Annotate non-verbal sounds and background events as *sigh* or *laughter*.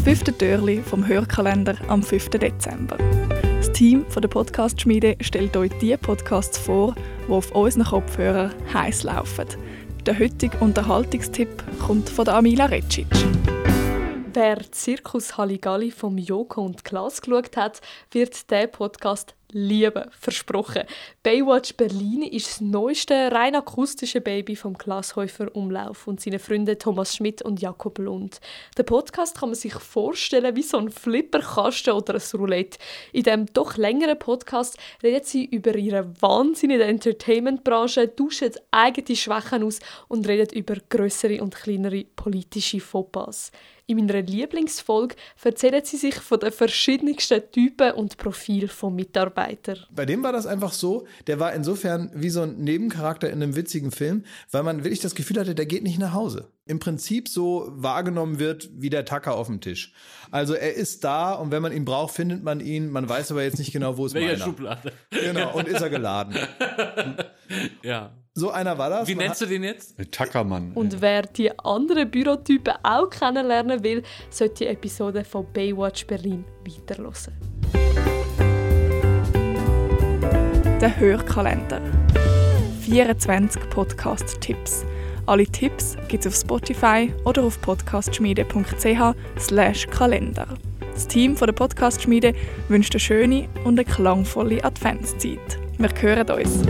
Das fünfte Türli vom Hörkalender am 5. Dezember. Das Team von der Podcast-Schmiede stellt euch die Podcasts vor, die auf unseren Kopfhörern heiß laufen. Der heutige Unterhaltungstipp kommt von der Amila Recic. Wer Zirkus Halligalli vom Joko und Klaas geschaut hat, wird diesen Podcast lieben, versprochen. Baywatch Berlin ist das neueste rein akustische Baby vom Glashäufer Umlauf und seinen Freunden Thomas Schmidt und Jakob Lund. Der Podcast kann man sich vorstellen wie so ein Flipperkasten oder ein Roulette. In dem doch längeren Podcast reden sie über ihre Wahnsinn in der Entertainment-Branche, tauschen eigene Schwächen aus und reden über größere und kleinere politische Fauxpas. In meiner Lieblingsfolge erzählen sie sich von den verschiedensten Typen und Profilen von Mitarbeitern. Bei dem war das einfach so, der war insofern wie so ein Nebencharakter in einem witzigen Film, weil man wirklich das Gefühl hatte, der geht nicht nach Hause. Im Prinzip so wahrgenommen wird wie der Tacker auf dem Tisch. Also er ist da und wenn man ihn braucht, findet man ihn. Man weiß aber jetzt nicht genau, wo es meiner. Schublade. Genau, und ist er geladen. *laughs* Ja. So einer war das. Wie Man nennst du den jetzt? Tackermann. Und wer die anderen Bürotypen auch kennenlernen will, sollte die Episode von Baywatch Berlin weiterhören. Der Hörkalender. 24 Podcast-Tipps. Alle Tipps gibt es auf Spotify oder auf podcastschmiede.ch Kalender. Das Team von der Podcast-Schmiede wünscht eine schöne und eine klangvolle Adventszeit. Wir hören uns.